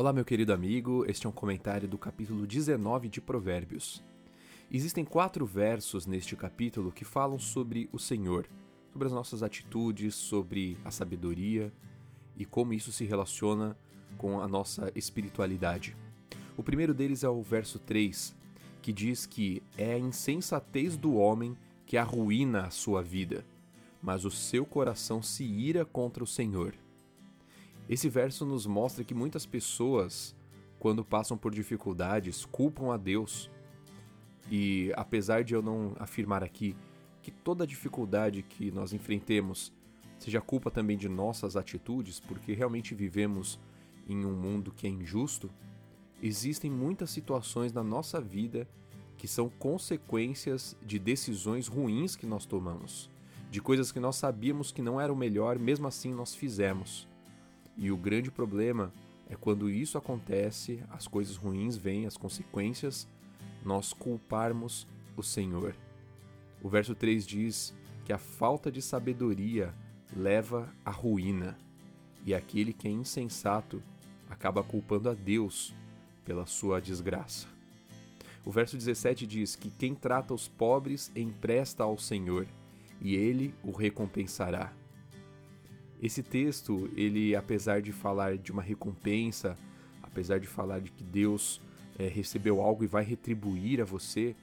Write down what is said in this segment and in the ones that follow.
Olá, meu querido amigo, este é um comentário do capítulo 19 de Provérbios. Existem quatro versos neste capítulo que falam sobre o Senhor, sobre as nossas atitudes, sobre a sabedoria e como isso se relaciona com a nossa espiritualidade. O primeiro deles é o verso 3, que diz que é a insensatez do homem que arruína a sua vida, mas o seu coração se ira contra o Senhor. Esse verso nos mostra que muitas pessoas, quando passam por dificuldades, culpam a Deus. E apesar de eu não afirmar aqui que toda dificuldade que nós enfrentemos seja culpa também de nossas atitudes, porque realmente vivemos em um mundo que é injusto, existem muitas situações na nossa vida que são consequências de decisões ruins que nós tomamos, de coisas que nós sabíamos que não era o melhor, mesmo assim nós fizemos. E o grande problema é quando isso acontece, as coisas ruins vêm, as consequências, nós culparmos o Senhor. O verso 3 diz que a falta de sabedoria leva à ruína, e aquele que é insensato acaba culpando a Deus pela sua desgraça. O verso 17 diz que quem trata os pobres empresta ao Senhor, e ele o recompensará. Esse texto, ele apesar de falar de uma recompensa, apesar de falar de que Deus é, recebeu algo e vai retribuir a você,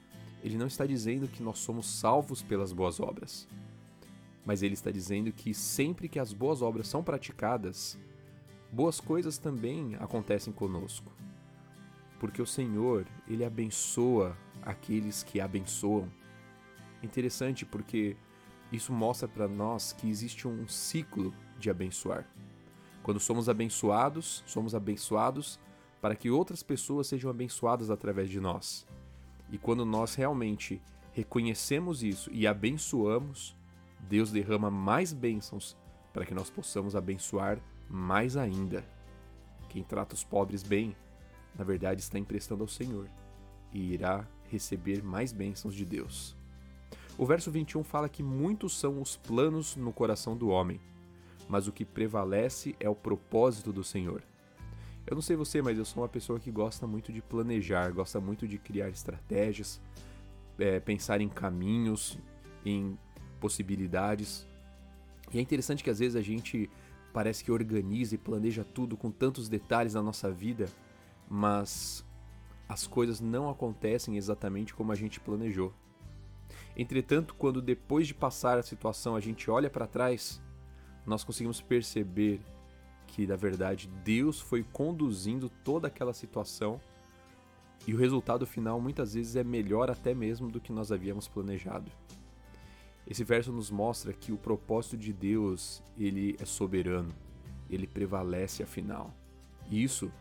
ele não está dizendo que nós somos salvos pelas boas obras. Mas ele está dizendo que sempre que as boas obras são praticadas, boas coisas também acontecem conosco. Porque o Senhor, ele abençoa aqueles que abençoam. Interessante porque isso mostra para nós que existe um ciclo de abençoar. Quando somos abençoados, somos abençoados para que outras pessoas sejam abençoadas através de nós. E quando nós realmente reconhecemos isso e abençoamos, Deus derrama mais bênçãos para que nós possamos abençoar mais ainda. Quem trata os pobres bem, na verdade está emprestando ao Senhor e irá receber mais bênçãos de Deus. O verso 21 fala que muitos são os planos no coração do homem, mas o que prevalece é o propósito do Senhor. Eu não sei você, mas eu sou uma pessoa que gosta muito de planejar, gosta muito de criar estratégias, é, pensar em caminhos, em possibilidades. E é interessante que às vezes a gente parece que organiza e planeja tudo com tantos detalhes na nossa vida, mas as coisas não acontecem exatamente como a gente planejou. Entretanto, quando depois de passar a situação a gente olha para trás, nós conseguimos perceber que, na verdade, Deus foi conduzindo toda aquela situação e o resultado final muitas vezes é melhor até mesmo do que nós havíamos planejado. Esse verso nos mostra que o propósito de Deus, ele é soberano, ele prevalece afinal. Isso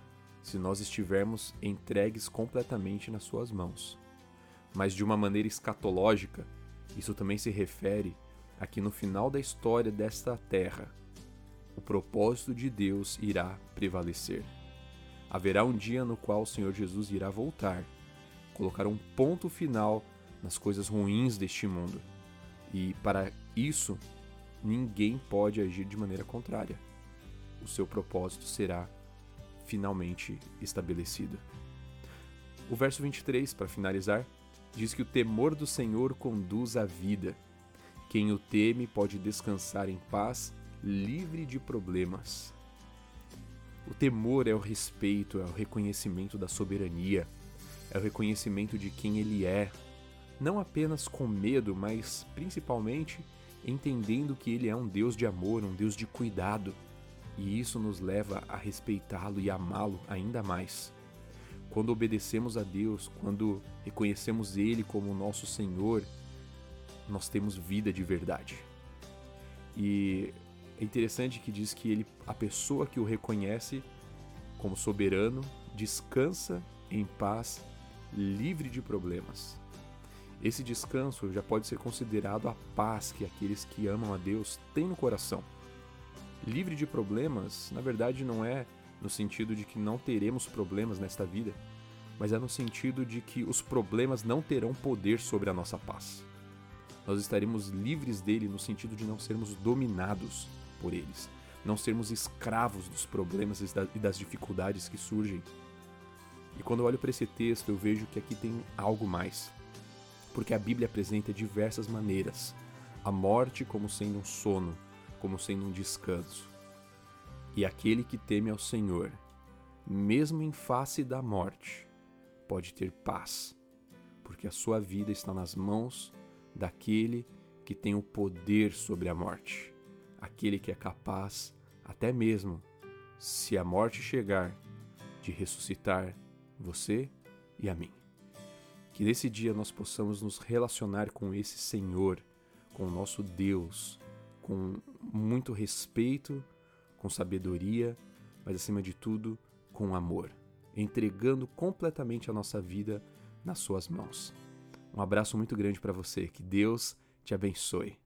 se nós estivermos entregues completamente nas suas mãos mas de uma maneira escatológica, isso também se refere a que no final da história desta terra, o propósito de Deus irá prevalecer. Haverá um dia no qual o Senhor Jesus irá voltar, colocar um ponto final nas coisas ruins deste mundo. E para isso, ninguém pode agir de maneira contrária. O seu propósito será finalmente estabelecido. O verso 23, para finalizar, diz que o temor do Senhor conduz à vida. Quem o teme pode descansar em paz, livre de problemas. O temor é o respeito, é o reconhecimento da soberania, é o reconhecimento de quem ele é, não apenas com medo, mas principalmente entendendo que ele é um Deus de amor, um Deus de cuidado, e isso nos leva a respeitá-lo e amá-lo ainda mais. Quando obedecemos a Deus, quando reconhecemos Ele como nosso Senhor, nós temos vida de verdade. E é interessante que diz que ele, a pessoa que o reconhece como soberano, descansa em paz, livre de problemas. Esse descanso já pode ser considerado a paz que aqueles que amam a Deus têm no coração. Livre de problemas, na verdade, não é no sentido de que não teremos problemas nesta vida, mas é no sentido de que os problemas não terão poder sobre a nossa paz. Nós estaremos livres dele no sentido de não sermos dominados por eles, não sermos escravos dos problemas e das dificuldades que surgem. E quando eu olho para esse texto, eu vejo que aqui tem algo mais. Porque a Bíblia apresenta diversas maneiras a morte como sendo um sono, como sendo um descanso. E aquele que teme ao Senhor, mesmo em face da morte, pode ter paz, porque a sua vida está nas mãos daquele que tem o poder sobre a morte, aquele que é capaz, até mesmo, se a morte chegar, de ressuscitar você e a mim. Que nesse dia nós possamos nos relacionar com esse Senhor, com o nosso Deus, com muito respeito, com sabedoria, mas acima de tudo, com amor entregando completamente a nossa vida nas Suas mãos. Um abraço muito grande para você, que Deus te abençoe.